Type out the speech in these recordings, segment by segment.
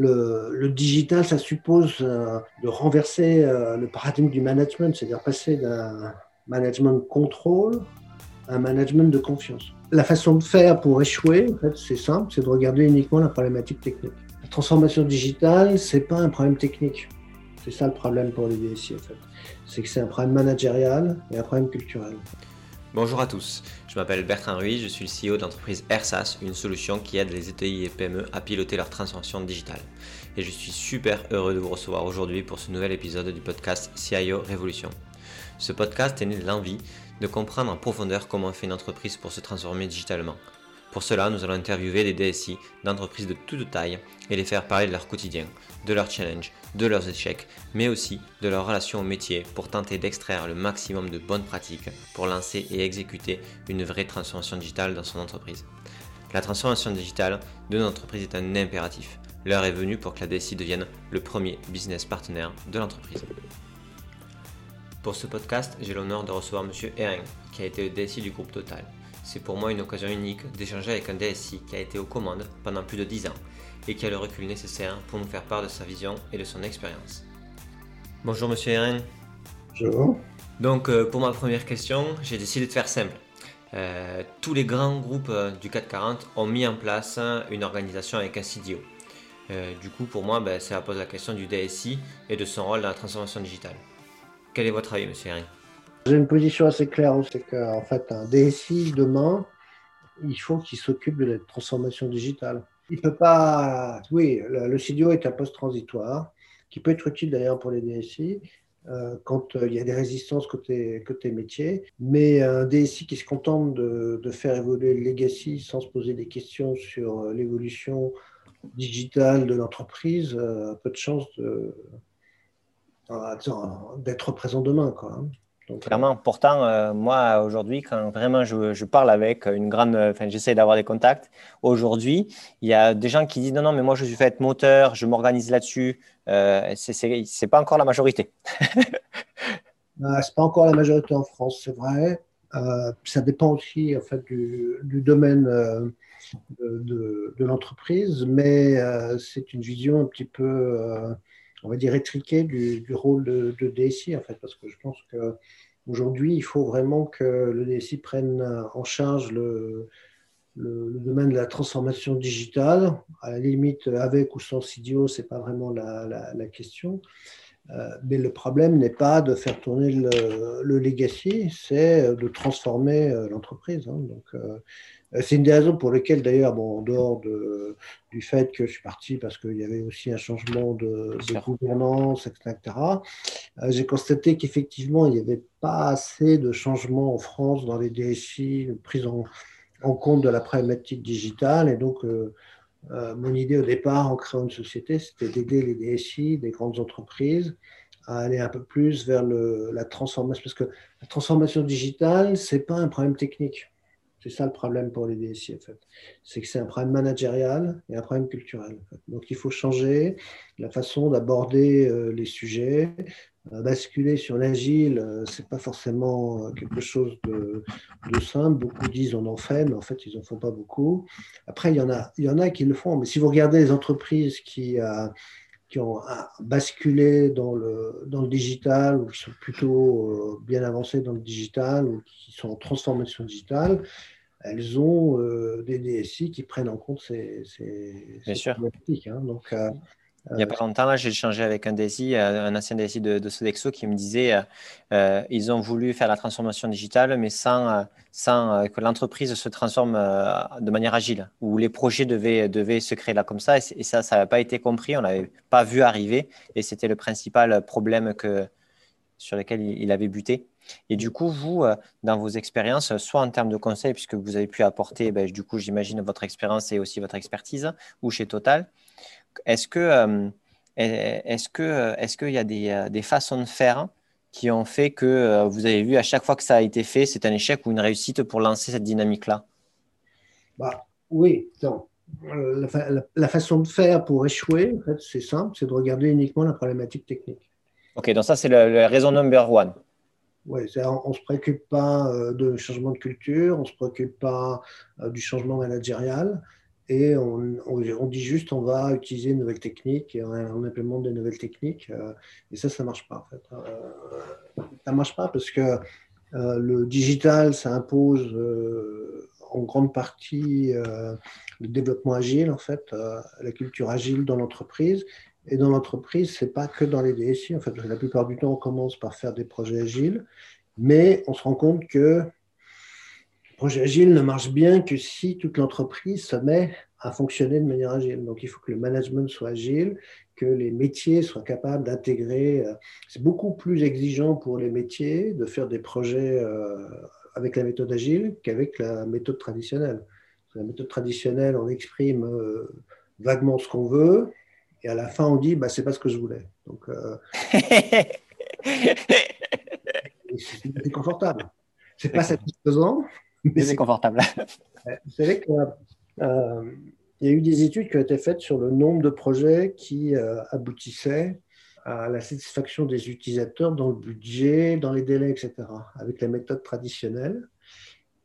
Le, digital, ça suppose euh, de renverser euh, le paradigme du management, c'est-à-dire passer d'un management contrôle à un management de confiance. La façon de faire pour échouer, en fait, c'est simple, c'est de regarder uniquement la problématique technique. La transformation digitale, c'est pas un problème technique. C'est ça le problème pour les DSI, en fait. C'est que c'est un problème managérial et un problème culturel. Bonjour à tous, je m'appelle Bertrand Ruiz, je suis le CEO de AirSAS, une solution qui aide les ETI et PME à piloter leur transformation digitale. Et je suis super heureux de vous recevoir aujourd'hui pour ce nouvel épisode du podcast CIO Révolution. Ce podcast est né de l'envie de comprendre en profondeur comment fait une entreprise pour se transformer digitalement. Pour cela, nous allons interviewer des DSI d'entreprises de toute taille et les faire parler de leur quotidien, de leurs challenges, de leurs échecs, mais aussi de leur relation au métier pour tenter d'extraire le maximum de bonnes pratiques pour lancer et exécuter une vraie transformation digitale dans son entreprise. La transformation digitale de notre entreprise est un impératif. L'heure est venue pour que la DSI devienne le premier business partenaire de l'entreprise. Pour ce podcast, j'ai l'honneur de recevoir M. Hering, qui a été le DSI du groupe Total. C'est pour moi une occasion unique d'échanger avec un DSI qui a été aux commandes pendant plus de 10 ans et qui a le recul nécessaire pour nous faire part de sa vision et de son expérience. Bonjour Monsieur Heren. Bonjour. Donc euh, pour ma première question, j'ai décidé de faire simple. Euh, tous les grands groupes euh, du 440 ont mis en place une organisation avec un CDO. du coup, pour moi, ben, ça pose la question du DSI et de son rôle dans la transformation digitale. Quel est votre avis, Monsieur Hering J'ai une position assez claire, c'est qu'en fait, un DSI demain, il faut qu'il s'occupe de la transformation digitale. Il peut pas. Oui, le, CDO est un poste transitoire qui peut être utile d'ailleurs pour les DSI euh, quand euh, il y a des résistances côté, métier. Mais un DSI qui se contente de, faire évoluer le legacy sans se poser des questions sur euh, l'évolution digitale de l'entreprise a peu de chance d'être présent demain. Quoi. Clairement, pourtant, euh, moi, aujourd'hui, quand vraiment je, parle avec une grande. Enfin, j'essaie d'avoir des contacts. Aujourd'hui, il y a des gens qui disent non, non, mais moi, je suis fait être moteur, je m'organise là-dessus. Euh, Ce n'est pas encore la majorité. Ce n'est pas encore la majorité en France, c'est vrai. Euh, ça dépend aussi en fait, du, domaine euh, de, de, l'entreprise, mais c'est une vision un petit peu on va dire, étriqué du, rôle de, DSI, en fait, parce que je pense qu'aujourd'hui, il faut vraiment que le DSI prenne en charge le, domaine de la transformation digitale. À la limite, avec ou sans CDO, ce n'est pas vraiment la, question. Euh, mais le problème n'est pas de faire tourner le, legacy, c'est de transformer euh, l'entreprise. Hein. Donc, euh, c'est une des raisons pour lesquelles, d'ailleurs, bon, en dehors de, du fait que je suis parti parce qu'il y avait aussi un changement de, gouvernance, etc., euh, j'ai constaté qu'effectivement, il n'y avait pas assez de changements en France dans les DSI, prise en, en compte de la problématique digitale. Et donc, euh, mon idée au départ, en créant une société, c'était d'aider les DSI des grandes entreprises à aller un peu plus vers le, la transformation. Parce que la transformation digitale, ce n'est pas un problème technique c'est ça le problème pour les DSI. C'est que c'est un problème managérial et un problème culturel. Donc, il faut changer la façon d'aborder euh, les sujets. Euh, basculer sur l'agile, euh, c'est pas forcément quelque chose de, simple. Beaucoup disent on en fait, mais en fait, ils en font pas beaucoup. Après, il y en a, il y en a qui le font. Mais si vous regardez les entreprises qui qui ont basculé dans le, dans le digital ou qui sont plutôt bien avancées dans le digital ou qui sont en transformation digitale, elles ont euh, des DSI qui prennent en compte ces, ces, problématiques. Hein. Donc, euh, il n'y a pas longtemps, là, j'ai échangé avec un DSI, euh, un ancien DSI de, de, Sodexo, qui me disait euh, ils ont voulu faire la transformation digitale, mais sans, sans que l'entreprise se transforme de manière agile, où les projets devaient, devaient se créer là comme ça. Et, ça, ça n'a pas été compris, on ne l'avait pas vu arriver. Et c'était le principal problème que, sur lequel il avait buté. Et du coup, vous, euh, dans vos expériences, soit en termes de conseils, puisque vous avez pu apporter, ben, du coup, j'imagine, votre expérience et aussi votre expertise, ou chez Total, est-ce que euh, est-ce que euh, est-ce qu'il y a des, des, façons de faire qui ont fait que vous avez vu à chaque fois que ça a été fait, c'est un échec ou une réussite pour lancer cette dynamique-là? Bah, Oui, La, façon de faire pour échouer, en fait, c'est simple, c'est de regarder uniquement la problématique technique. Ok, donc ça, c'est la raison number one. Oui, on ne se préoccupe pas euh, de changement de culture, on ne se préoccupe pas euh, du changement managérial. et on, dit juste on va utiliser une nouvelle technique et on, implémente des nouvelles techniques. Euh, et ça, ça ne marche pas en fait. Euh, ça ne marche pas parce que le digital, ça impose en grande partie le développement agile, en fait, la culture agile dans l'entreprise. Et dans l'entreprise, ce n'est pas que dans les DSI. En fait, la plupart du temps, on commence par faire des projets agiles, mais on se rend compte que projet agile ne marche bien que si toute l'entreprise se met à fonctionner de manière agile. Donc, il faut que le management soit agile, que les métiers soient capables d'intégrer. Euh, c'est beaucoup plus exigeant pour les métiers de faire des projets euh, avec la méthode agile qu'avec la méthode traditionnelle. La méthode traditionnelle, on exprime euh, vaguement ce qu'on veut, et à la fin, on dit, bah, c'est pas ce que je voulais. Donc, c'est confortable. C'est pas satisfaisant, mais c'est confortable. Vous savez qu'il euh, y a eu des études qui ont été faites sur le nombre de projets qui euh, aboutissaient à la satisfaction des utilisateurs dans le budget, dans les délais, etc., avec la méthode traditionnelle.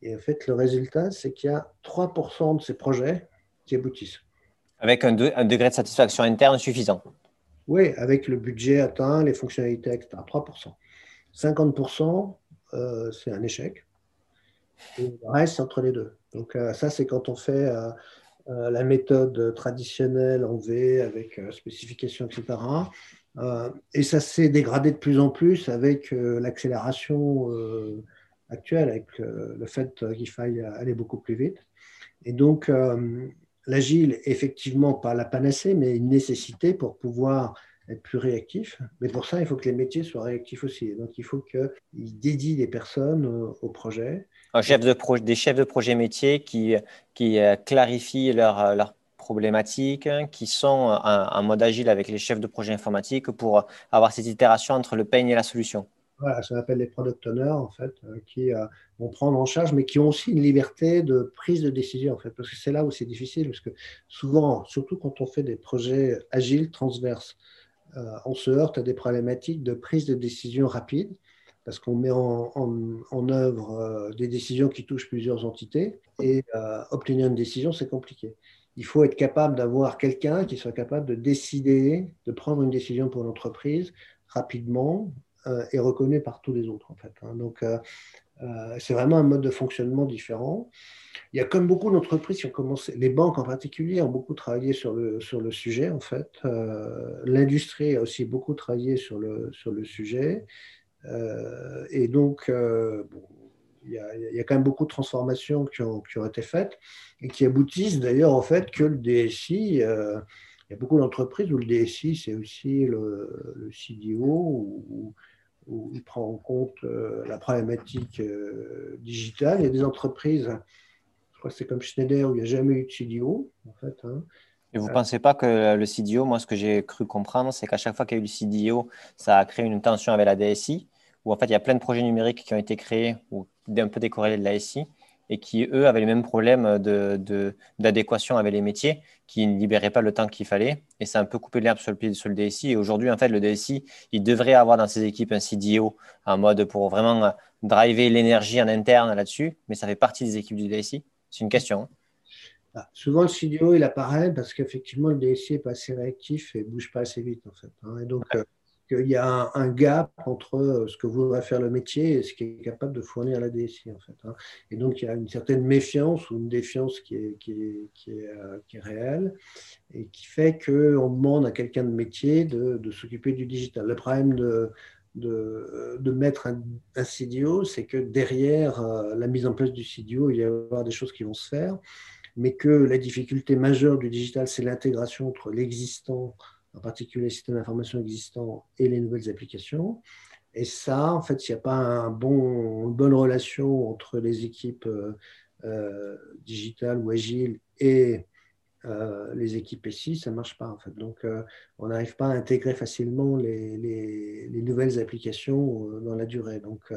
Et en fait, le résultat, c'est qu'il y a 3% de ces projets qui aboutissent. Avec un, degré de satisfaction interne suffisant. Oui, avec le budget atteint, les fonctionnalités, etc. 3%. 50%, euh, c'est un échec. Et le reste, entre les deux. Donc, euh, ça, c'est quand on fait euh, euh, la méthode traditionnelle en V avec spécification, etc. et ça s'est dégradé de plus en plus avec l'accélération actuelle, avec le fait qu'il faille aller beaucoup plus vite. Et donc, l'agile, effectivement, pas la panacée, mais une nécessité pour pouvoir être plus réactif. Mais pour ça, il faut que les métiers soient réactifs aussi. donc, il faut qu'ils dédient des personnes au projet de des chefs de projet métier qui, qui euh, clarifient leurs leur problématiques, qui sont en, mode agile avec les chefs de projet informatique pour avoir cette itération entre le peigne et la solution. Voilà, ça s'appelle les product owners, en fait, euh, qui euh, vont prendre en charge, mais qui ont aussi une liberté de prise de décision, en fait, parce que c'est là où c'est difficile, parce que souvent, surtout quand on fait des projets agiles, transverses, on se heurte à des problématiques de prise de décision rapide parce qu'on met en, œuvre euh, des décisions qui touchent plusieurs entités et euh, obtenir une décision, c'est compliqué. Il faut être capable d'avoir quelqu'un qui soit capable de décider, de prendre une décision pour l'entreprise rapidement euh, et reconnu par tous les autres en fait. Hein. Donc c'est vraiment un mode de fonctionnement différent. Il y a comme beaucoup d'entreprises qui ont commencé, les banques en particulier ont beaucoup travaillé sur le, sur le sujet en fait. L'industrie a aussi beaucoup travaillé sur le, sur le sujet. Euh, et donc, euh, il y, a, quand même beaucoup de transformations qui ont, qui ont été faites et qui aboutissent d'ailleurs au fait que le DSI, euh, il y a beaucoup d'entreprises où le DSI, c'est aussi le, CDO, où, il prend en compte la problématique digitale. Il y a des entreprises, je crois que c'est comme Schneider, où il n'y a jamais eu de CDO, en fait. Hein. Et vous ne pensez pas que le CDO, moi, ce que j'ai cru comprendre, c'est qu'à chaque fois qu'il y a eu le CDO, ça a créé une tension avec la DSI où en fait il y a plein de projets numériques qui ont été créés ou un peu décorrélés de la SI et qui, eux, avaient les mêmes problèmes d'adéquation de, avec les métiers, qui ne libéraient pas le temps qu'il fallait. Et ça a un peu coupé l'herbe sur le, sur le DSI. Et aujourd'hui, en fait, le DSI, il devrait avoir dans ses équipes un CDO en mode pour vraiment driver l'énergie en interne là-dessus, mais ça fait partie des équipes du DSI. C'est une question. Hein. Ah, souvent, le CDO, il apparaît parce qu'effectivement, le DSI n'est pas assez réactif et ne bouge pas assez vite, en fait. Hein. Et donc, euh, qu'il y a un, gap entre euh, ce que voudrait faire le métier et ce qui est capable de fournir la DSI. En fait, hein. Et donc, il y a une certaine méfiance ou une défiance qui est, qui est, qui est, euh, réelle et qui fait qu'on demande à quelqu'un de métier de, de s'occuper du digital. Le problème de, de, de, mettre un, un CDO, c'est que derrière euh, la mise en place du CDO, il y avoir des choses qui vont se faire, mais que la difficulté majeure du digital, c'est l'intégration entre l'existant en particulier les systèmes d'information existants et les nouvelles applications. Et ça, en fait, s'il n'y a pas une bonne relation entre les équipes euh, euh, digitales ou agiles et euh, les équipes SI, ça ne marche pas en fait. Donc, on n'arrive pas à intégrer facilement les, les, les nouvelles applications dans la durée. Donc,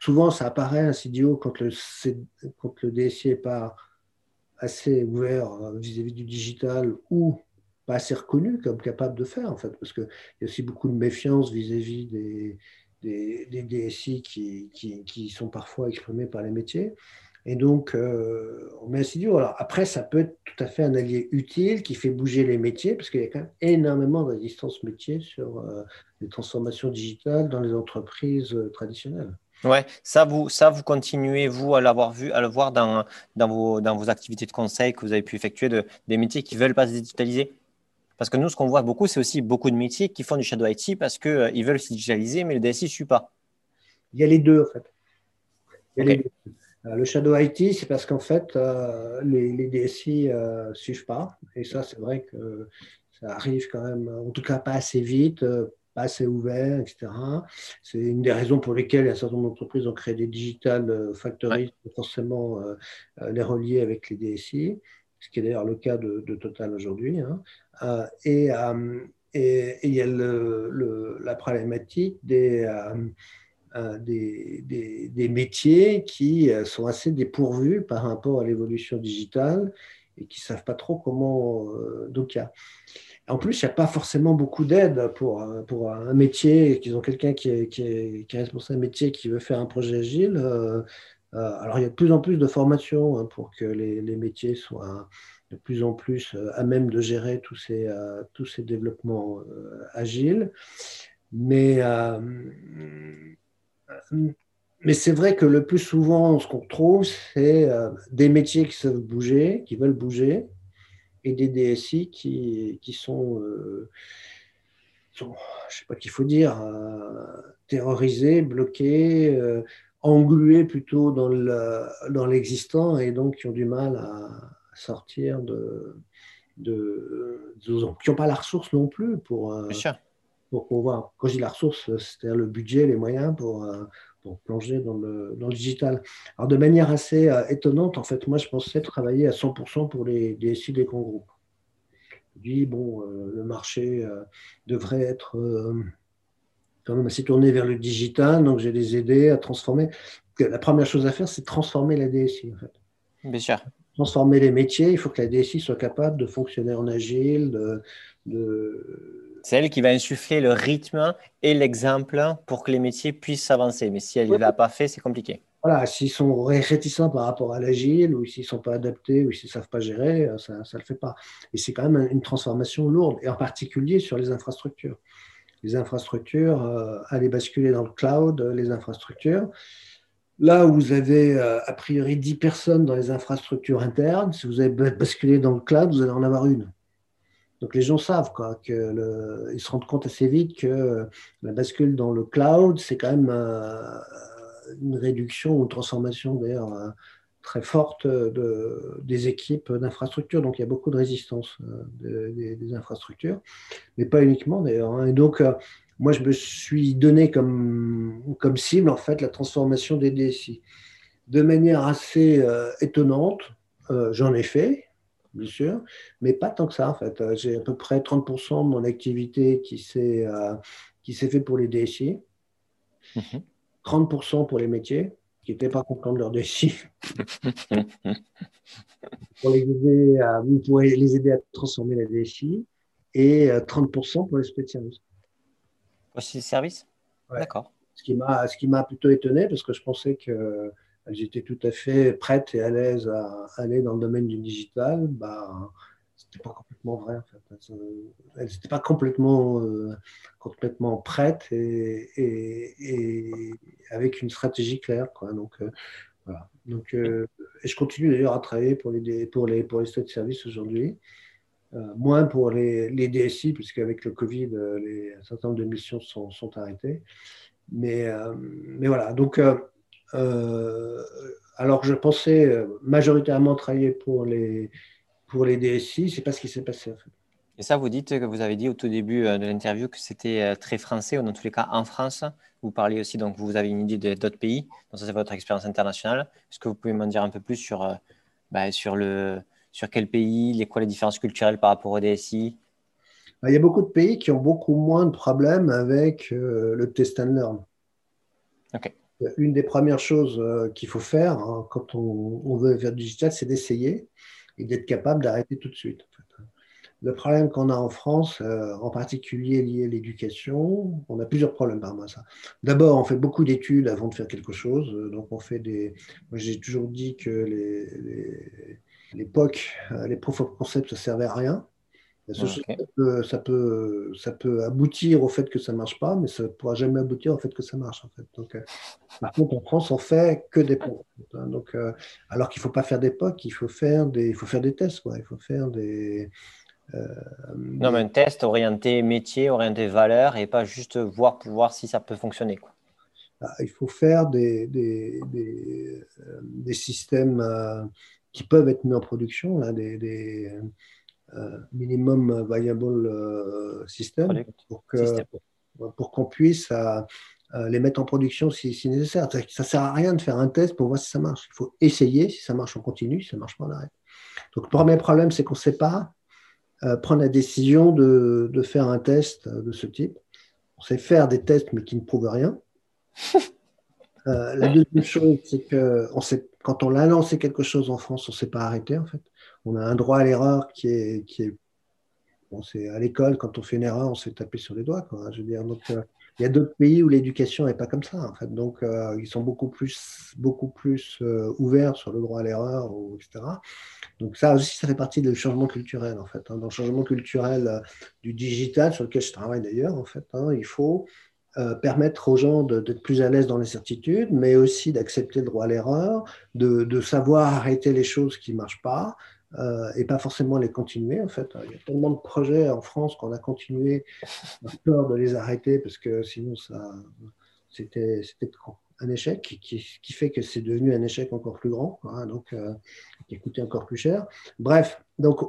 souvent, ça apparaît CDO quand le, quand le DSI n'est pas assez ouvert vis-à-vis -vis du digital ou pas assez reconnu comme capable de faire, en fait, parce qu'il y a aussi beaucoup de méfiance vis-à-vis des, des, DSI qui, qui, qui, sont parfois exprimés par les métiers. Et donc, euh, on met un CDO. Alors après, ça peut être tout à fait un allié utile qui fait bouger les métiers, parce qu'il y a quand même énormément de résistance métier sur euh, les transformations digitales dans les entreprises euh, traditionnelles. Ouais, ça vous, ça vous continuez vous à l'avoir vu, à le voir dans, dans, vos, dans vos activités de conseil que vous avez pu effectuer de, des métiers qui veulent pas se digitaliser? Parce que nous, ce qu'on voit beaucoup, c'est aussi beaucoup de métiers qui font du shadow IT parce qu'ils ils veulent se digitaliser, mais le DSI ne suit pas. Il y a les deux en fait. Il y a les deux. Euh, le shadow IT, c'est parce qu'en fait, euh, les, les, DSI ne euh, suivent pas. Et ça, c'est vrai que ça arrive quand même, en tout cas pas assez vite, pas assez ouvert, etc. C'est une des raisons pour lesquelles un certain nombre d'entreprises ont créé des digital factories, pour forcément les relier avec les DSI, ce qui est d'ailleurs le cas de, Total aujourd'hui. Hein. Et, et, il y a la problématique des euh, métiers qui euh, sont assez dépourvus par rapport à l'évolution digitale et qui ne savent pas trop comment. Euh, donc, en plus, il n'y a pas forcément beaucoup d'aide pour, pour un métier, qu'ils ont quelqu'un qui est, qui, est, responsable d'un métier qui veut faire un projet agile. alors, il y a de plus en plus de formations hein, pour que les, métiers soient de plus en plus à même de gérer tous ces, tous ces développements agiles. Mais mais c'est vrai que le plus souvent, ce qu'on trouve, c'est euh, des métiers qui savent bouger, qui veulent bouger, et des DSI qui, qui sont, euh, je ne sais pas qu'il faut dire, euh, terrorisés, bloqués, englués plutôt dans l'existant, et donc qui ont du mal à sortir de, de, qui n'ont pas la ressource non plus pour, pour pouvoir, quand je dis la ressource, c'est-à-dire le budget, les moyens pour, euh, pour plonger dans le, dans le, digital. Alors de manière assez euh, étonnante, en fait, moi je pensais travailler à 100% pour les DSI des grands groupes. Je dis, bon, euh, le marché devrait être quand même assez tourné vers le digital, donc j'ai les aider à transformer. La première chose à faire, c'est transformer la DSI, en fait. Bien sûr. Transformer les métiers, il faut que la DSI soit capable de fonctionner en agile, de, de c'est elle qui va insuffler le rythme et l'exemple pour que les métiers puissent s'avancer. Mais si elle ne l'a pas fait, c'est compliqué. Voilà, s'ils sont réticents par rapport à l'agile, ou s'ils ne sont pas adaptés, ou s'ils ne savent pas gérer, euh, ça ne le fait pas. Et c'est quand même une transformation lourde, et en particulier sur les infrastructures. Les infrastructures, euh, aller basculer dans le cloud, euh, les infrastructures. Là où vous avez a priori 10 personnes dans les infrastructures internes, si vous avez basculé dans le cloud, vous allez en avoir une. Donc les gens savent quoi, ils se rendent compte assez vite que la bascule dans le cloud, c'est quand même euh, une réduction ou une transformation d'ailleurs euh, très forte de, des équipes d'infrastructures. Donc il y a beaucoup de résistance euh, des, infrastructures, mais pas uniquement d'ailleurs. Hein. Et donc moi je me suis donné comme, comme cible en fait la transformation des DSI. De manière assez étonnante, j'en ai fait, bien sûr, mais pas tant que ça en fait. Euh, j'ai à peu près 30% de mon activité qui s'est euh, qui s'est fait pour les DSI, 30% mhm. pour les métiers qui n'étaient pas contents de leur DSI. pour les aider à, vous pourrez les aider à transformer la DSI et 30% euh, pour les spécialistes. Aussi services D'accord. Ce qui m'a plutôt étonné parce que je pensais que elles étaient tout à fait prêtes et à l'aise à aller dans le domaine du digital, bah, c'était pas complètement vrai en fait. Elles n'étaient pas complètement, euh, complètement prêtes et, et, avec une stratégie claire. Quoi. Donc, euh, voilà. Donc, euh, et je continue d'ailleurs à travailler pour les, pour les, pour les de service aujourd'hui. Moins pour les, les DSI, puisqu'avec le Covid, les, un certain nombre de missions sont, arrêtées. Mais, mais voilà, donc euh, alors je pensais euh, majoritairement travailler pour les, pour les DSI, c'est pas ce qui s'est passé. Et ça, vous dites que vous avez dit au tout début euh, de l'interview que c'était très français, ou dans tous les cas en France. Vous parlez aussi, donc vous avez une idée d'autres pays, donc ça c'est votre expérience internationale. Est-ce que vous pouvez m'en dire un peu plus sur, bah, sur, le, sur quel pays, les, quoi les différences culturelles par rapport au DSI bah, Il y a beaucoup de pays qui ont beaucoup moins de problèmes avec le test and learn. Ok une des premières choses euh, qu'il faut faire hein, quand on, veut faire du digital, c'est d'essayer et d'être capable d'arrêter tout de suite. le problème qu'on a en France, euh, en particulier lié à l'éducation, on a plusieurs problèmes par rapport à ça. D'abord, on fait beaucoup d'études avant de faire quelque chose. Donc, on fait des. Moi, j'ai toujours dit que les, les, les proof of concept, ça servait à rien. Ça, peut, ça, peut, ça, peut, aboutir au fait que ça ne marche pas, mais ça ne pourra jamais aboutir au fait que ça marche. En fait. Donc, euh, par contre, en France, on fait que des hein. Donc, euh, alors qu'il ne faut pas faire d'époque, il faut faire des, il faut faire des tests. Quoi. Il faut faire des, euh, non, mais un test orienté métier, orienté valeur, et pas juste voir pour voir si ça peut fonctionner. Quoi. Ah, il faut faire des, des, des, des systèmes qui peuvent être mis en production, là, des euh, minimum viable euh, system pour qu'on puisse euh, les mettre en production si, nécessaire. Ça ne sert à rien de faire un test pour voir si ça marche. Il faut essayer. Si ça marche, on continue. Si ça ne marche pas, on arrête. Donc, le premier problème, c'est qu'on ne sait pas prendre la décision de, de, faire un test de ce type. On sait faire des tests, mais qui ne prouvent rien. la deuxième chose, c'est que on sait, quand on a lancé quelque chose en France, on ne s'est pas arrêté, en fait on a un droit à l'erreur qui est, qui est bon, c'est à l'école quand on fait une erreur, on se fait taper sur les doigts. Quoi, je veux dire, donc euh, il y a d'autres pays où l'éducation n'est pas comme ça en fait, donc euh, ils sont beaucoup plus, beaucoup plus euh, ouverts sur le droit à l'erreur, etc. Donc ça aussi, ça fait partie du changement culturel en fait. Hein. Dans le changement culturel du digital sur lequel je travaille d'ailleurs en fait, hein, il faut permettre aux gens d'être plus à l'aise dans les certitudes, mais aussi d'accepter le droit à l'erreur, de, savoir arrêter les choses qui ne marchent pas, euh, et pas forcément les continuer. En fait, il y a tellement de projets en France qu'on a continué par peur de les arrêter parce que sinon c'était, un échec qui, fait que c'est devenu un échec encore plus grand, donc euh, qui coûtait encore plus cher. Bref, donc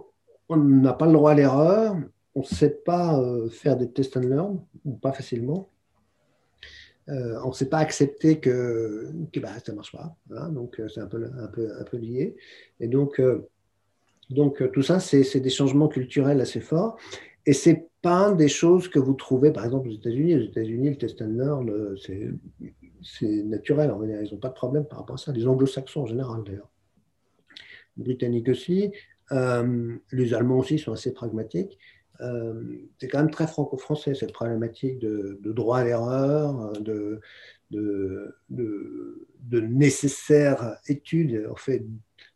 on n'a pas le droit à l'erreur, on ne sait pas euh, faire des test and learn, ou pas facilement. On ne sait pas accepter que, bah, ça ne marche pas. donc, c'est un peu, lié. Et donc, euh, tout ça, c'est des changements culturels assez forts. Et ce n'est pas des choses que vous trouvez, par exemple, aux États-Unis. Aux États-Unis, le test and learn, euh, c'est naturel. Ils n'ont pas de problème par rapport à ça. Les anglo-saxons en général, d'ailleurs. Les Britanniques aussi. Euh, les Allemands aussi sont assez pragmatiques. C'est quand même très franco-français, cette problématique de, droit à l'erreur, de, de, de, nécessaires études. En fait,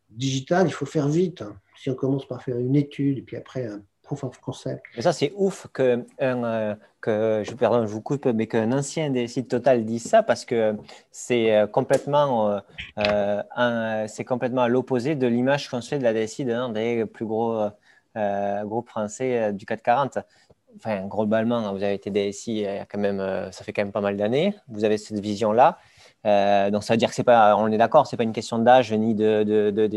digital, il faut faire vite. Hein si on commence par faire une étude et puis après un proof of concept. Mais ça, c'est ouf que, euh, que je, pardon, je vous coupe, mais qu'un ancien des sites Total dise ça parce que c'est euh, complètement, euh, c'est complètement à l'opposé de l'image qu'on se fait de la DSI d'un des plus gros groupes français du 440. Enfin, globalement, vous avez été DSI quand même, ça fait quand même pas mal d'années. Vous avez cette vision-là. donc, ça veut dire que c'est pas, on est d'accord, c'est pas une question d'âge ni de, de, de,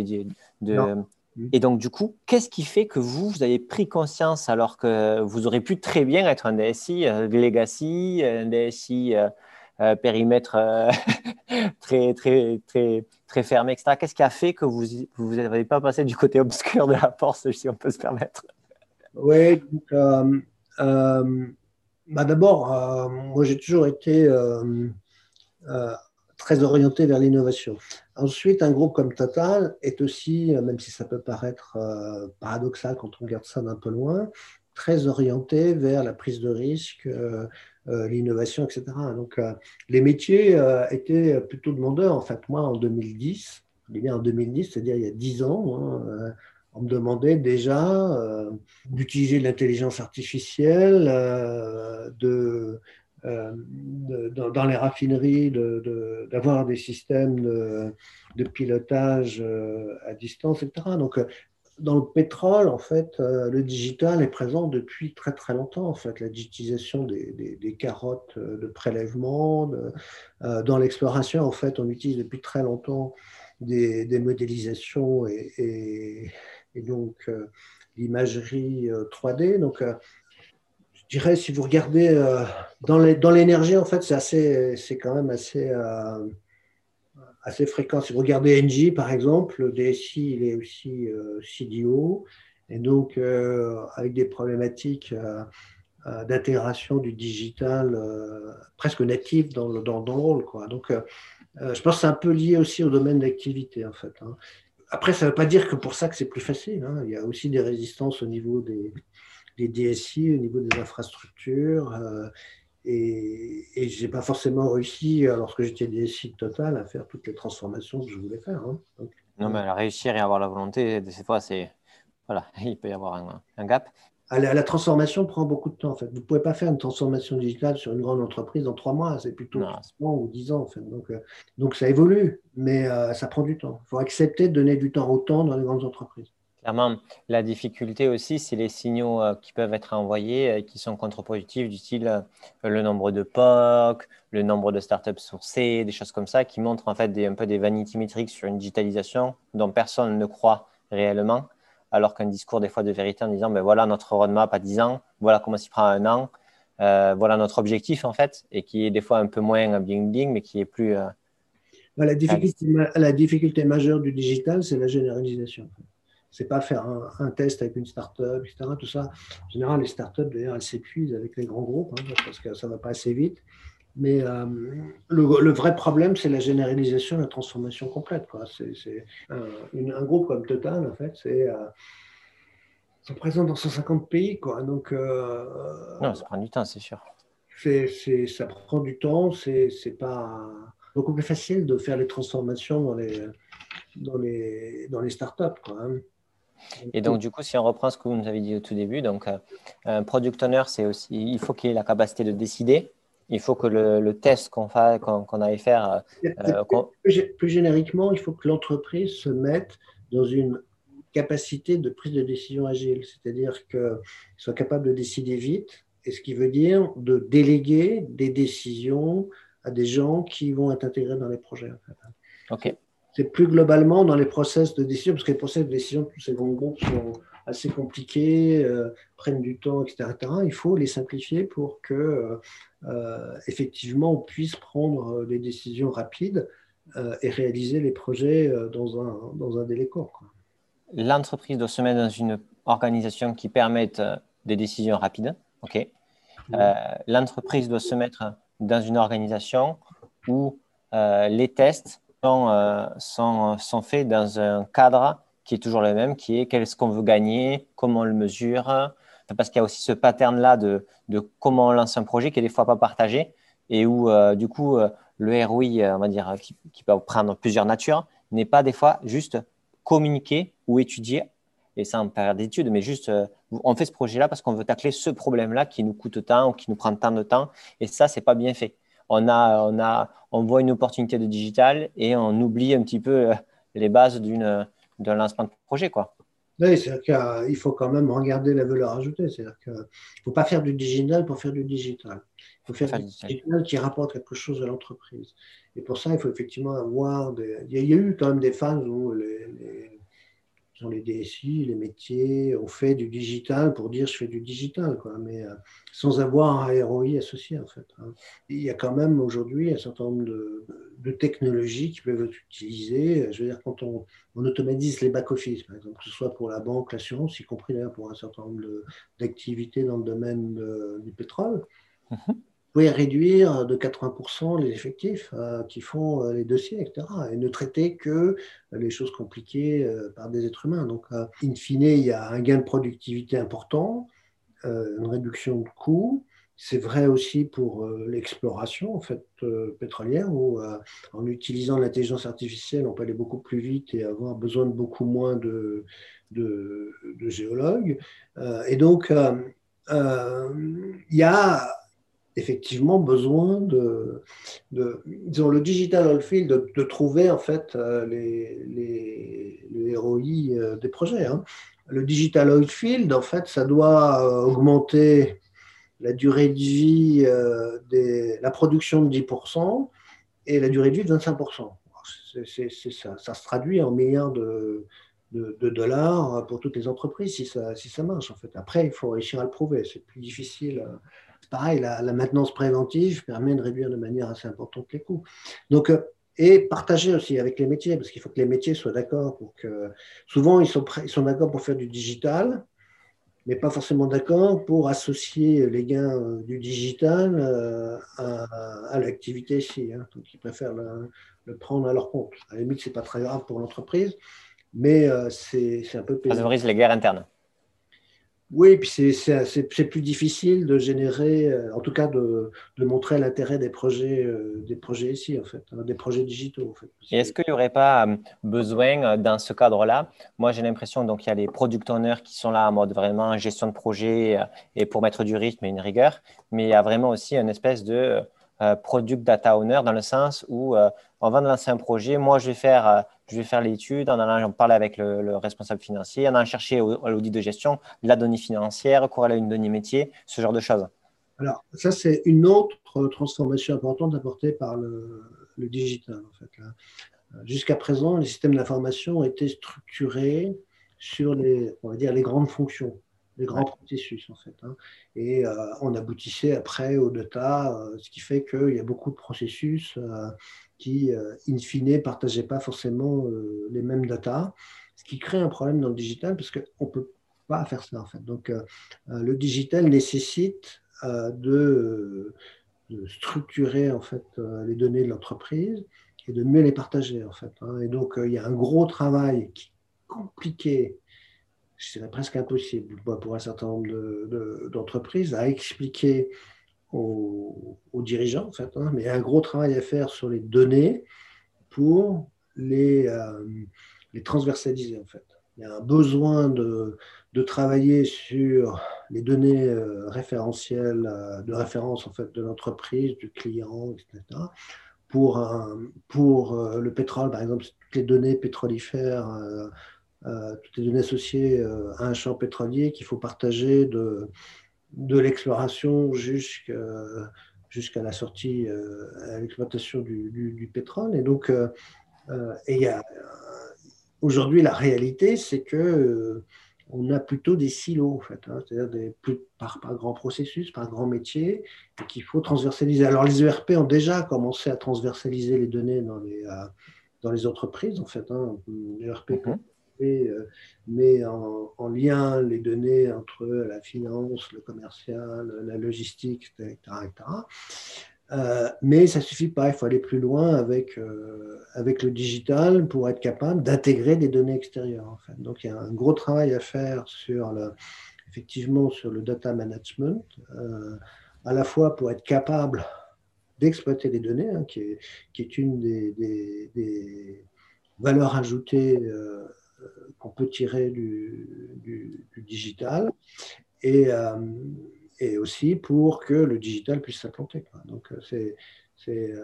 de et donc, du coup, qu'est-ce qui fait que vous, vous avez pris conscience alors que vous aurez pu très bien être un DSI euh, legacy, un DSI euh, euh, périmètre très, très, très, très fermé, etc. Qu'est-ce qui a fait que vous vous n'avez pas passé du côté obscur de la force, si on peut se permettre? Oui, bah d'abord, moi j'ai toujours été très orienté vers l'innovation. Ensuite, un groupe comme Total est aussi, même si ça peut paraître euh, paradoxal quand on regarde ça d'un peu loin, très orienté vers la prise de risque, euh, euh, l'innovation, etc. Donc, les métiers étaient plutôt demandeurs. En fait, moi, en 2010, bien en 2010, c'est-à-dire il y a 10 ans, hein, on me demandait déjà d'utiliser l'intelligence artificielle, de euh, dans, les raffineries d'avoir des systèmes de, pilotage euh, à distance, etc. Donc, euh, dans le pétrole, en fait, le digital est présent depuis très très longtemps. En fait, la digitalisation des, carottes de prélèvement, dans l'exploration, en fait, on utilise depuis très longtemps des, modélisations et, et donc l'imagerie 3D. Donc, je dirais, si vous regardez euh, dans l'énergie, en fait, c'est assez, c'est quand même assez, euh, assez fréquent. Si vous regardez Engie, par exemple, le DSI, il est aussi euh, CDO, et donc avec des problématiques d'intégration du digital presque natif dans le, dans le rôle. Quoi. Donc, je pense que c'est un peu lié aussi au domaine d'activité, en fait. Hein. Après, ça ne veut pas dire que pour ça que c'est plus facile. Hein. Il y a aussi des résistances au niveau des, des DSI, au niveau des infrastructures. Et, et je n'ai pas forcément réussi, lorsque j'étais DSI Total, à faire toutes les transformations que je voulais faire. Hein. non, mais réussir et avoir la volonté, des fois, c'est voilà, il peut y avoir un, gap. La, transformation prend beaucoup de temps. En fait. Vous ne pouvez pas faire une transformation digitale sur une grande entreprise en trois mois. C'est plutôt six mois ou dix ans. En fait. donc, euh, donc ça évolue, mais euh, ça prend du temps. Il faut accepter de donner du temps au temps dans les grandes entreprises. Clairement, la difficulté aussi, c'est les signaux euh, qui peuvent être envoyés et qui sont contre-productifs, du style le nombre de POC, le nombre de startups sourcées, des choses comme ça, qui montrent en fait des, un peu des vanity metrics sur une digitalisation dont personne ne croit réellement alors qu'un discours des fois de vérité en disant ben voilà notre roadmap à 10 ans, voilà comment s'y prend un an, euh, voilà notre objectif en fait, et qui est des fois un peu moins bling bling, mais qui est plus. Euh, la, difficulté, la, difficulté, majeure du digital, c'est la généralisation. C'est pas faire un, test avec une startup, etc. Tout ça. En général, les startups, d'ailleurs, elles s'épuisent avec les grands groupes hein, parce que ça va pas assez vite. Mais euh, le, vrai problème, c'est la généralisation, la transformation complète. C'est, un, groupe comme Total, en fait, c'est euh, sont présents dans 150 pays. Quoi. Donc, euh, non, ça prend du temps, c'est sûr. C'est, ça prend du temps. C'est, pas beaucoup plus facile de faire les transformations dans les, dans les, dans les startups. Quoi, hein. Et donc, du coup, si on reprend ce que vous nous avez dit au tout début, donc, un product owner, c'est aussi, il faut qu'il ait la capacité de décider il faut que le, test qu'on qu'on aille faire. Euh, plus, génériquement, il faut que l'entreprise se mette dans une capacité de prise de décision agile, c'est-à-dire qu'il soit capable de décider vite, et ce qui veut dire de déléguer des décisions à des gens qui vont être intégrés dans les projets. Ok. C'est plus globalement dans les process de décision, parce que les process de décision, tous ces grands groupes sont assez compliqués, euh, prennent du temps, etc., Il faut les simplifier pour que, euh, euh, effectivement, on puisse prendre des décisions rapides et réaliser les projets dans un, dans un délai court. L'entreprise doit se mettre dans une organisation qui permette des décisions rapides. OK? L'entreprise doit se mettre dans une organisation où les tests sont, sont faits dans un cadre qui est toujours le même, qui est qu'est-ce qu'on veut gagner, comment on le mesure, parce qu'il y a aussi ce pattern-là de, de, comment on lance un projet qui est des fois pas partagé et où euh, du coup euh, le ROI, euh, on va dire, qui, peut prendre plusieurs natures, n'est pas des fois juste communiquer ou étudier, et ça en période d'études, mais juste on fait ce projet-là parce qu'on veut tacler ce problème-là qui nous coûte tant ou qui nous prend tant de temps, et ça, c'est pas bien fait. On, a, on, a, on voit une opportunité de digital et on oublie un petit peu les bases d'une d'un lancement de projet. Quoi. Oui, c'est-à-dire qu'il faut quand même regarder la valeur ajoutée. C'est-à-dire qu'il ne faut pas faire du digital pour faire du digital. Il faut faire du digital qui rapporte quelque chose à l'entreprise. Et pour ça, il faut effectivement avoir des... Il y a eu quand même des phases où les, les DSI, les métiers, ont fait du digital pour dire je fais du digital, quoi, mais euh, sans avoir un ROI associé en fait. Hein. Il y a quand même aujourd'hui un certain nombre de, technologies qui peuvent être utilisées. Je veux dire, quand on, automatise les back-office, par exemple, que ce soit pour la banque, l'assurance, y compris d'ailleurs pour un certain nombre d'activités dans le domaine du pétrole. Mm-hmm pouvez réduire de 80% les effectifs euh, qui font euh, les dossiers, etc. Et ne traiter que les choses compliquées euh, par des êtres humains. Donc, in fine, il y a un gain de productivité important, une réduction de coûts. C'est vrai aussi pour l'exploration en fait, pétrolière, où en utilisant l'intelligence artificielle, on peut aller beaucoup plus vite et avoir besoin de beaucoup moins de géologues. et donc, il y a effectivement besoin de, de disons, le digital oilfield, de, de trouver en fait euh, les, les, ROI euh, des projets. Hein. Le digital oilfield, en fait, ça doit euh, augmenter la durée de vie, de la production de 10% et la durée de vie de 25%. C'est, ça. ça se traduit en milliards de, de, de, dollars pour toutes les entreprises si ça, si ça marche. En fait. Après, il faut réussir à le prouver. C'est plus difficile pareil, la, maintenance préventive permet de réduire de manière assez importante les coûts. Donc, euh, et partager aussi avec les métiers, parce qu'il faut que les métiers soient d'accord pour que. Souvent, ils sont, ils sont d'accord pour faire du digital, mais pas forcément d'accord pour associer les gains euh, du digital euh, à, l'activité ici. Hein. Donc, ils préfèrent le, prendre à leur compte. À la limite, ce n'est pas très grave pour l'entreprise, mais c'est un peu. Ça favorise les guerres internes. Oui, puis c'est plus difficile de générer, euh, en tout cas de, montrer l'intérêt des projets, euh, des projets ici, en fait, hein, des projets digitaux. En fait. Est-ce qu'il n'y aurait pas euh, besoin, dans ce cadre-là, moi j'ai l'impression qu'il y a les product owners qui sont là en mode vraiment gestion de projet et pour mettre du rythme et une rigueur, mais il y a vraiment aussi une espèce de product data owner dans le sens où on va lancer un projet, moi je vais faire je vais faire l'étude, en allant parler avec le, responsable financier, en allant chercher à l'audit de gestion la donnée financière, à une donnée métier, ce genre de choses. Alors, ça, c'est une autre transformation importante apportée par le, digital. En Jusqu'à présent, les systèmes d'information étaient structurés sur les, on va dire, les grandes fonctions, les grands processus, en fait. Hein. Et euh, on aboutissait après au data, euh, ce qui fait qu'il y a beaucoup de processus euh, qui, euh, in fine, ne partageaient pas forcément les mêmes data, ce qui crée un problème dans le digital parce qu'on ne peut pas faire ça en fait. Donc, le digital nécessite de, structurer en fait les données de l'entreprise et de mieux les partager en fait. Hein. Et donc, il y a un gros travail qui est compliqué je dirais presque impossible pour un certain nombre d'entreprises à expliquer aux, dirigeants, en fait, hein, mais un gros travail à faire sur les données pour les, euh, les transversaliser, en fait. Il y a un besoin de, de travailler sur les données euh, référentielles, euh, de référence en fait, de l'entreprise, du client, etc. Pour, pour le pétrole, par exemple, toutes les données pétrolifères, toutes les données associées à un champ pétrolier qu'il faut partager de, de l'exploration jusqu'à jusqu'à la sortie, euh, à l'exploitation du, pétrole. Et donc, euh, euh, aujourd'hui, la réalité, c'est que on a plutôt des silos, en fait, hein, c'est-à-dire par, par grands processus, par grands métiers, et qu'il faut transversaliser. Alors, les ERP ont déjà commencé à transversaliser les données dans les, dans les entreprises, en fait. Hein, ERP euh, met en, lien les données entre la finance, le commercial, la logistique, etc. Euh, mais ça ne suffit pas, il faut aller plus loin avec, euh, avec le digital pour être capable d'intégrer des données extérieures. Donc il y a un gros travail à faire sur le, effectivement sur le data management, à la fois pour être capable d'exploiter les données, hein, qui, est, une des valeurs ajoutées qu'on peut tirer du, digital et, euh, et, aussi pour que le digital puisse s'implanter. Donc, euh, euh,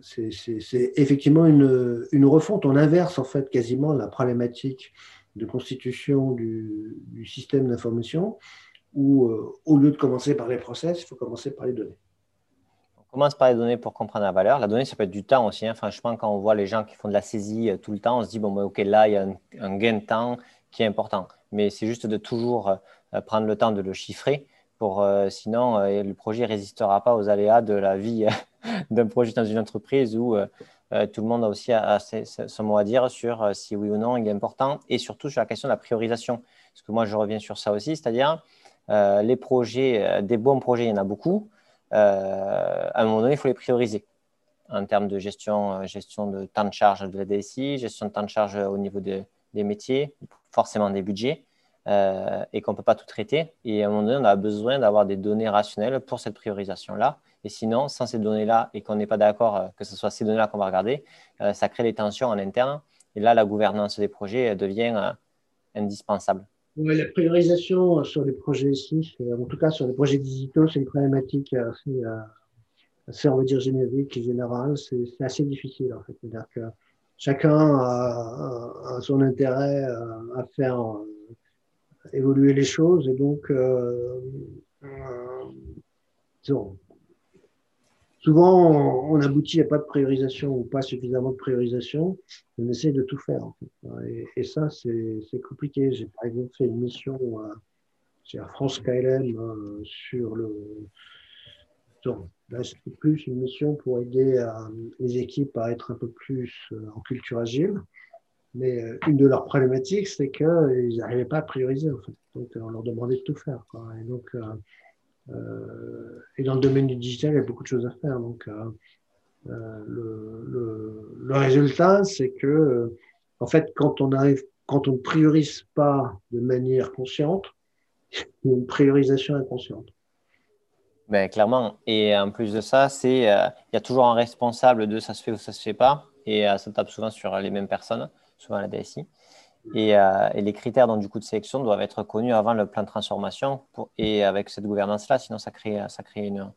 c'est, c'est, effectivement une, une, refonte. On inverse en fait quasiment la problématique de constitution du, du système d'information où, au lieu de commencer par les process, il faut commencer par les données commence par les données pour comprendre la valeur. La donnée, ça peut être du temps aussi. Hein. Franchement, quand on voit les gens qui font de la saisie euh, tout le temps, on se dit, bon, bah, OK, là, il y a un, gain de temps qui est important. Mais c'est juste de toujours euh, prendre le temps de le chiffrer. Pour, euh, sinon, le projet ne résistera pas aux aléas de la vie d'un projet dans une entreprise où tout le monde a aussi son mot à dire sur si oui ou non il est important et surtout sur la question de la priorisation. Parce que moi, je reviens sur ça aussi, c'est-à-dire les projets, des bons projets, il y en a beaucoup. Euh, à un moment donné, il faut les prioriser en termes de gestion, euh, gestion de temps de charge de la DSI, gestion de temps de charge au niveau des métiers, forcément des budgets, euh, et qu'on ne peut pas tout traiter. Et à un moment donné, on a besoin d'avoir des données rationnelles pour cette priorisation-là. Et sinon, sans ces données-là, et qu'on n'est pas d'accord que ce soit ces données-là qu'on va regarder, ça crée des tensions en interne. Et là, la gouvernance des projets devient indispensable la priorisation sur les projets ici, en tout cas sur les projets digitaux, c'est une problématique assez, euh, assez, on va dire, générique et générale. C'est assez difficile, en fait. C'est-à-dire que chacun a, son intérêt à, faire euh, évoluer les choses et donc, euh, disons, souvent, on aboutit à pas de priorisation ou pas suffisamment de priorisation. On essaie de tout faire. Et, ça, c'est compliqué. J'ai par exemple fait une mission à, à France KLM euh, sur le. c'était plus une mission pour aider les équipes à être un peu plus euh, en culture agile. Mais euh, une de leurs problématiques, c'est qu'ils n'arrivaient pas à prioriser. Donc, on leur demandait de tout faire. Et donc, euh, et dans le domaine du digital, il y a beaucoup de choses à faire. Donc, euh, euh, le, résultat, c'est que, en fait, quand on arrive, quand on ne priorise pas de manière consciente, une priorisation inconsciente. Ben, clairement. Et en plus de ça, c'est euh, il y a toujours un responsable de ça se fait ou ça se fait pas. Et ça tape souvent sur les mêmes personnes, souvent la DSI. Et, les critères donc, du coup de sélection doivent être connus avant le plan de transformation. et avec cette gouvernance-là, sinon ça crée, ça crée une,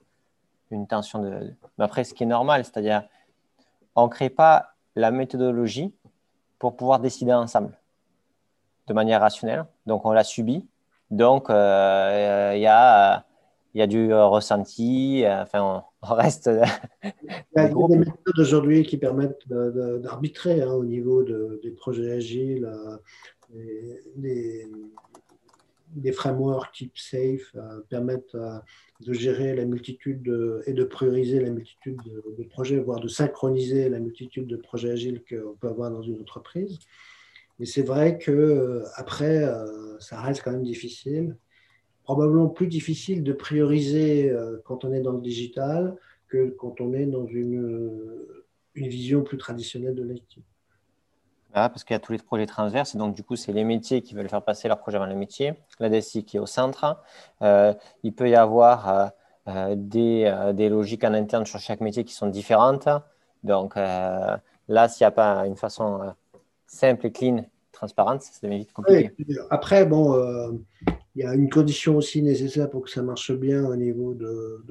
une tension de. Mais après, ce qui est normal, c'est-à-dire, on ne crée pas la méthodologie pour pouvoir décider ensemble de manière rationnelle. Donc, on l'a subi. Donc, euh, il y, a, y, a, du ressenti. Euh, enfin, on, reste. il y a des méthodes aujourd'hui qui permettent d'arbitrer hein, au niveau des projets agiles. Euh, des frameworks type SAFE euh, permettent euh, de gérer la multitude et de prioriser la multitude de, projets, voire de synchroniser la multitude de projets agiles qu'on peut avoir dans une entreprise. Mais c'est vrai que euh, après, ça reste quand même difficile. Probablement plus difficile de prioriser quand on est dans le digital que quand on est dans une, une vision plus traditionnelle de l'IT parce qu'il y a tous les projets transverses, et donc du coup, c'est les métiers qui veulent faire passer leur projet avant le métier, la DSI qui est au centre. Euh, il peut y avoir euh, euh, des, logiques en interne sur chaque métier qui sont différentes. Donc là, s'il n'y a pas une façon simple et clean, transparente, ça devient vite compliqué. après, bon, il y a une condition aussi nécessaire pour que ça marche bien au niveau de,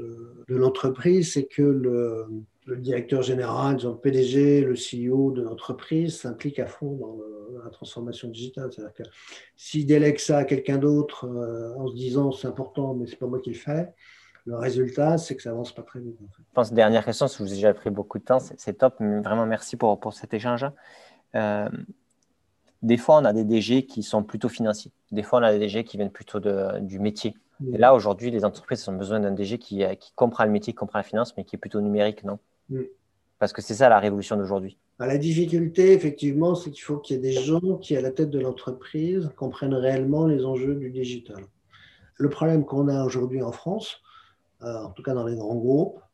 de l'entreprise, c'est que le directeur général, le PDG, le CEO de l'entreprise s'implique à fond dans, la transformation digitale. C'est-à-dire que s'il délègue ça à quelqu'un d'autre euh, en se disant c'est important, mais c'est pas moi qui le fais, le résultat, c'est que ça avance pas très vite. Je pense, dernière question, si vous avez déjà pris beaucoup de temps, c'est top. Vraiment, merci pour, pour cet échange. Euh, des fois, on a des DG qui sont plutôt financiers. Des fois, on a des DG qui viennent plutôt de, du métier. Et là, aujourd'hui, les entreprises ont besoin d'un DG qui, qui comprend le métier, qui comprend la finance, mais qui est plutôt numérique, non? Parce que c'est ça la révolution d'aujourd'hui. Bah, la difficulté, effectivement, c'est qu'il faut qu'il y ait des gens qui, à la tête de l'entreprise, comprennent réellement les enjeux du digital. Le problème qu'on a aujourd'hui en France, euh, en tout cas dans les grands groupes, euh,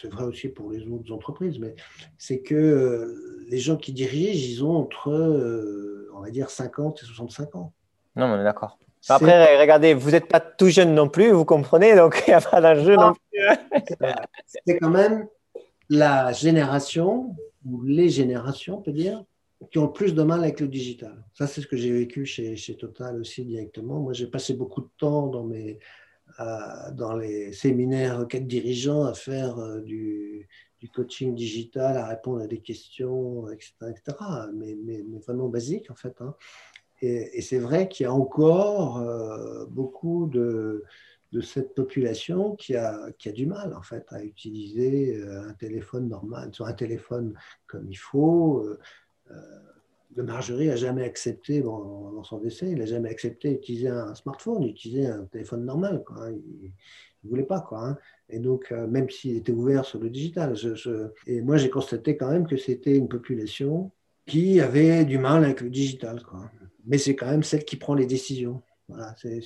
c'est vrai aussi pour les autres entreprises, mais c'est que euh, les gens qui dirigent, ils ont entre, on va dire, 50 et 65 ans. Non, mais on est d'accord. Après, regardez, vous n'êtes pas tout jeune non plus, vous comprenez, donc il n'y a pas d'enjeu non plus. c'est quand même la génération, ou les générations, on peut dire, qui ont le plus de mal avec le digital. Ça, c'est ce que j'ai vécu chez, chez, Total aussi directement. Moi, j'ai passé beaucoup de temps dans, mes, dans les séminaires requêtes dirigeants à faire euh, du, coaching digital, à répondre à des questions, etc. etc. Mais, mais, vraiment basique, en fait. Hein. Et, c'est vrai qu'il y a encore euh, beaucoup de de cette population qui a, qui a du mal en fait à utiliser euh, un téléphone normal, sur un téléphone comme il faut. Euh, Margerie n'a jamais accepté, dans son décès, il n'a jamais accepté d'utiliser un smartphone, d'utiliser un téléphone normal. Hein. Il ne voulait pas. Quoi, hein. Et donc, même s'il était ouvert sur le digital, et moi j'ai constaté quand même que c'était une population qui avait du mal avec le digital. Mais c'est quand même celle qui prend les décisions. Voilà, c'est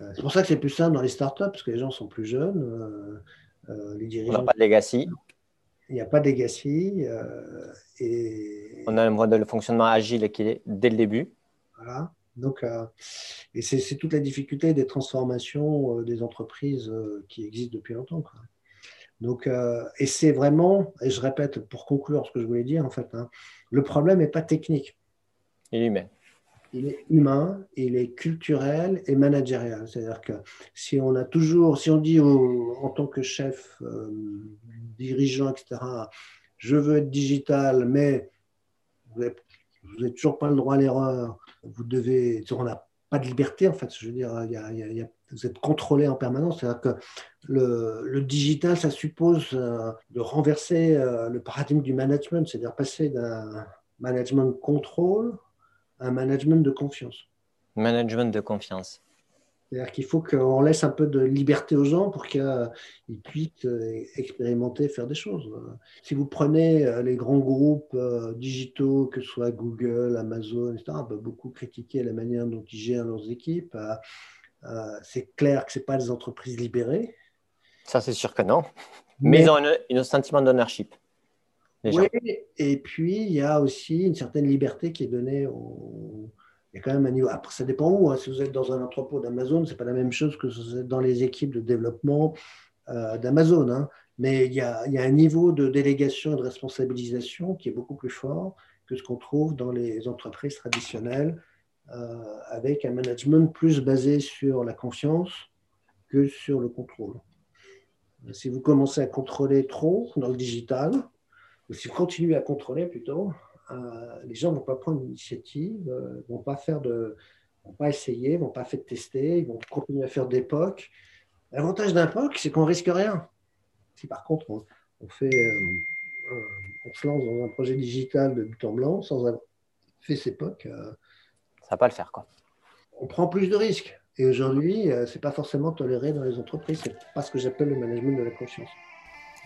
euh, c'est pour ça que c'est plus simple dans les startups, parce que les gens sont plus jeunes. Euh, euh, les dirigeants, On n'a pas de legacy. Il n'y a pas de legacy. et... On a un modèle de fonctionnement agile qui est dès le début. Voilà. Donc, et c'est toute la difficulté des transformations des entreprises qui existent depuis longtemps. Donc, et c'est vraiment, et je répète pour conclure ce que je voulais dire, en fait, hein, le problème n'est pas technique. Il est humain il est humain, il est culturel et managérial. C'est-à-dire que si on a toujours, si on dit en tant que chef, euh, dirigeant, etc., je veux être digital, mais vous n'avez toujours pas le droit à l'erreur, vous devez, on n'a pas de liberté en fait. Je veux dire, vous êtes contrôlé en permanence. C'est-à-dire que le, digital, ça suppose euh, de renverser euh, le paradigme du management, c'est-à-dire passer d'un management contrôle un management de confiance. Management de confiance. C'est-à-dire qu'il faut qu'on laisse un peu de liberté aux gens pour qu'ils puissent euh, expérimenter, faire des choses. Si vous prenez euh, les grands groupes euh, digitaux, que ce soit Google, Amazon, etc., on peut beaucoup critiquer la manière dont ils gèrent leurs équipes. C'est clair que ce pas des entreprises libérées. Ça, c'est sûr que non. Mais, ils ont un sentiment d'ownership. Oui, et puis il y a aussi une certaine liberté qui est donnée il y a quand même un niveau. Après, ça dépend où. Hein. Si vous êtes dans un entrepôt d'Amazon, ce n'est pas la même chose que si vous êtes dans les équipes de développement euh, d'Amazon. Hein. Mais il y, a, il y, a, un niveau de délégation et de responsabilisation qui est beaucoup plus fort que ce qu'on trouve dans les entreprises traditionnelles, euh, avec un management plus basé sur la confiance que sur le contrôle. Si vous commencez à contrôler trop dans le digital, ou si vous continuez à contrôler plutôt, euh, les gens ne vont pas prendre l'initiative, ne euh, vont pas faire de, vont pas essayer, vont pas faire tester, ils vont continuer à faire des POC. L'avantage d'un POC, c'est qu'on risque rien. Si par contre on, fait, euh, on se lance dans un projet digital de but en blanc sans avoir fait ses POC, ça va pas le faire quoi. On prend plus de risques. Et aujourd'hui, ce n'est pas forcément toléré dans les entreprises. C'est pas ce que j'appelle le management de la confiance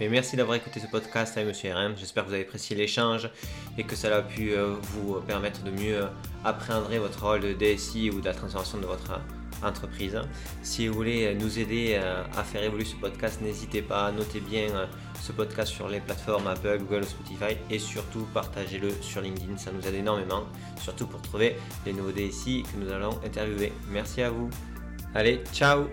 merci d'avoir écouté ce podcast avec Monsieur RM. J'espère que vous avez apprécié l'échange et que ça a pu euh, vous permettre de mieux appréhender votre rôle de DSI ou de la transformation de votre entreprise. Si vous voulez nous aider euh, à faire évoluer ce podcast, n'hésitez pas, à noter bien euh, ce podcast sur les plateformes Apple, Google, Spotify et surtout partagez-le sur LinkedIn. Ça nous aide énormément, surtout pour trouver les nouveaux DSI que nous allons interviewer. Merci à vous. Allez, ciao